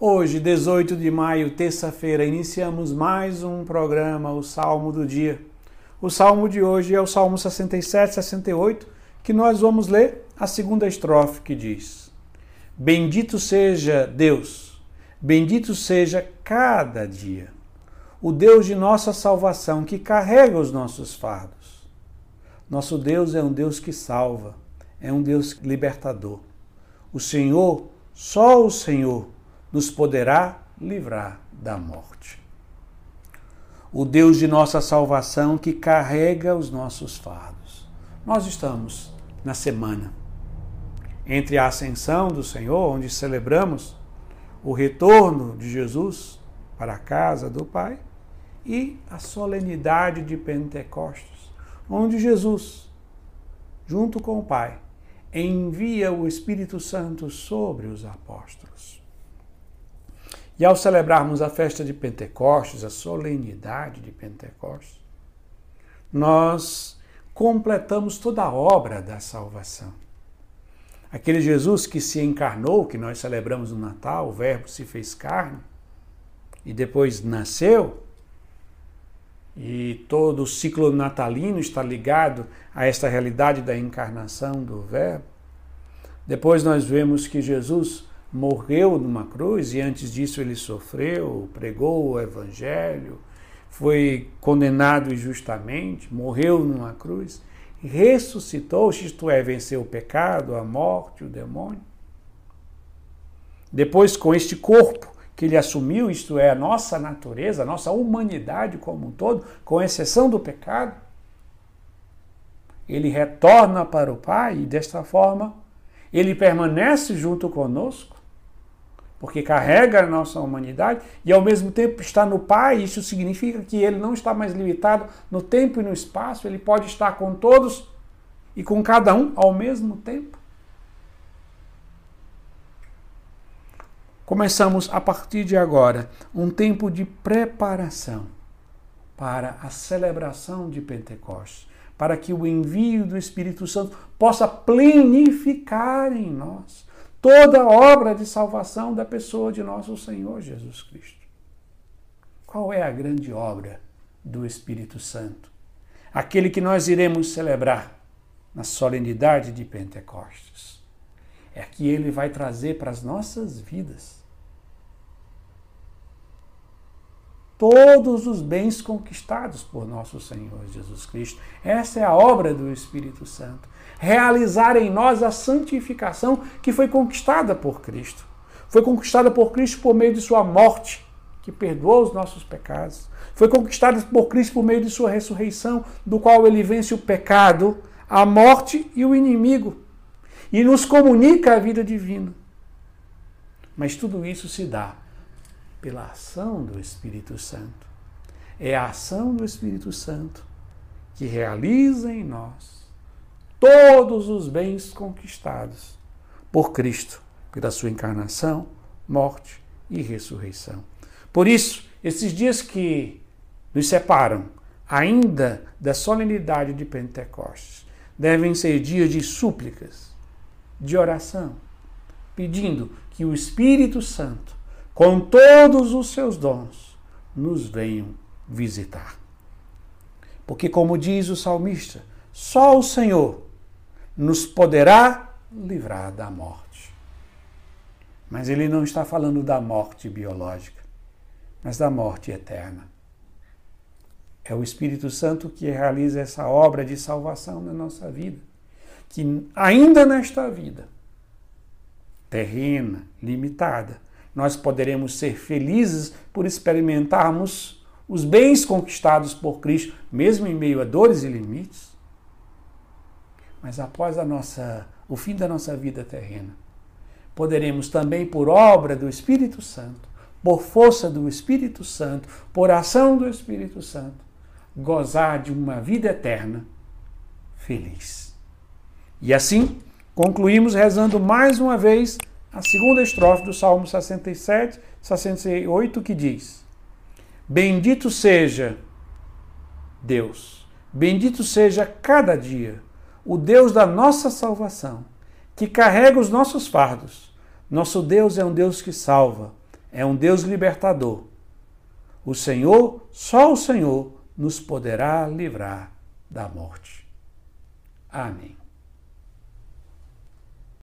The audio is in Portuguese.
Hoje, 18 de maio, terça-feira, iniciamos mais um programa, o Salmo do Dia. O salmo de hoje é o Salmo 67, 68, que nós vamos ler a segunda estrofe que diz: Bendito seja Deus, bendito seja cada dia, o Deus de nossa salvação que carrega os nossos fardos. Nosso Deus é um Deus que salva, é um Deus libertador. O Senhor, só o Senhor, nos poderá livrar da morte. O Deus de nossa salvação que carrega os nossos fardos. Nós estamos na semana entre a ascensão do Senhor, onde celebramos o retorno de Jesus para a casa do Pai, e a solenidade de Pentecostes, onde Jesus, junto com o Pai, envia o Espírito Santo sobre os apóstolos. E ao celebrarmos a festa de Pentecostes, a solenidade de Pentecostes, nós completamos toda a obra da salvação. Aquele Jesus que se encarnou, que nós celebramos no Natal, o Verbo se fez carne e depois nasceu, e todo o ciclo natalino está ligado a esta realidade da encarnação do Verbo. Depois nós vemos que Jesus morreu numa cruz e antes disso ele sofreu, pregou o evangelho, foi condenado injustamente, morreu numa cruz, ressuscitou, isto é, venceu o pecado, a morte, o demônio. Depois, com este corpo que ele assumiu, isto é, a nossa natureza, a nossa humanidade como um todo, com exceção do pecado, ele retorna para o Pai e desta forma ele permanece junto conosco porque carrega a nossa humanidade e ao mesmo tempo está no Pai. Isso significa que ele não está mais limitado no tempo e no espaço, ele pode estar com todos e com cada um ao mesmo tempo. Começamos a partir de agora um tempo de preparação para a celebração de Pentecostes, para que o envio do Espírito Santo possa plenificar em nós toda a obra de salvação da pessoa de nosso Senhor Jesus Cristo. Qual é a grande obra do Espírito Santo? Aquele que nós iremos celebrar na solenidade de Pentecostes. É que ele vai trazer para as nossas vidas todos os bens conquistados por nosso Senhor Jesus Cristo. Essa é a obra do Espírito Santo realizar em nós a santificação que foi conquistada por Cristo. Foi conquistada por Cristo por meio de sua morte, que perdoou os nossos pecados. Foi conquistada por Cristo por meio de sua ressurreição, do qual ele vence o pecado, a morte e o inimigo, e nos comunica a vida divina. Mas tudo isso se dá pela ação do Espírito Santo. É a ação do Espírito Santo que realiza em nós todos os bens conquistados por Cristo, pela sua encarnação, morte e ressurreição. Por isso, esses dias que nos separam ainda da solenidade de Pentecostes devem ser dias de súplicas, de oração, pedindo que o Espírito Santo, com todos os seus dons, nos venham visitar. Porque, como diz o salmista, só o Senhor nos poderá livrar da morte. Mas ele não está falando da morte biológica, mas da morte eterna. É o Espírito Santo que realiza essa obra de salvação na nossa vida. Que ainda nesta vida, terrena, limitada, nós poderemos ser felizes por experimentarmos os bens conquistados por Cristo, mesmo em meio a dores e limites. Mas após a nossa, o fim da nossa vida terrena, poderemos também, por obra do Espírito Santo, por força do Espírito Santo, por ação do Espírito Santo, gozar de uma vida eterna feliz. E assim, concluímos rezando mais uma vez a segunda estrofe do Salmo 67, 68, que diz: Bendito seja Deus, bendito seja cada dia o Deus da nossa salvação, que carrega os nossos fardos. Nosso Deus é um Deus que salva, é um Deus libertador. O Senhor, só o Senhor, nos poderá livrar da morte. Amém.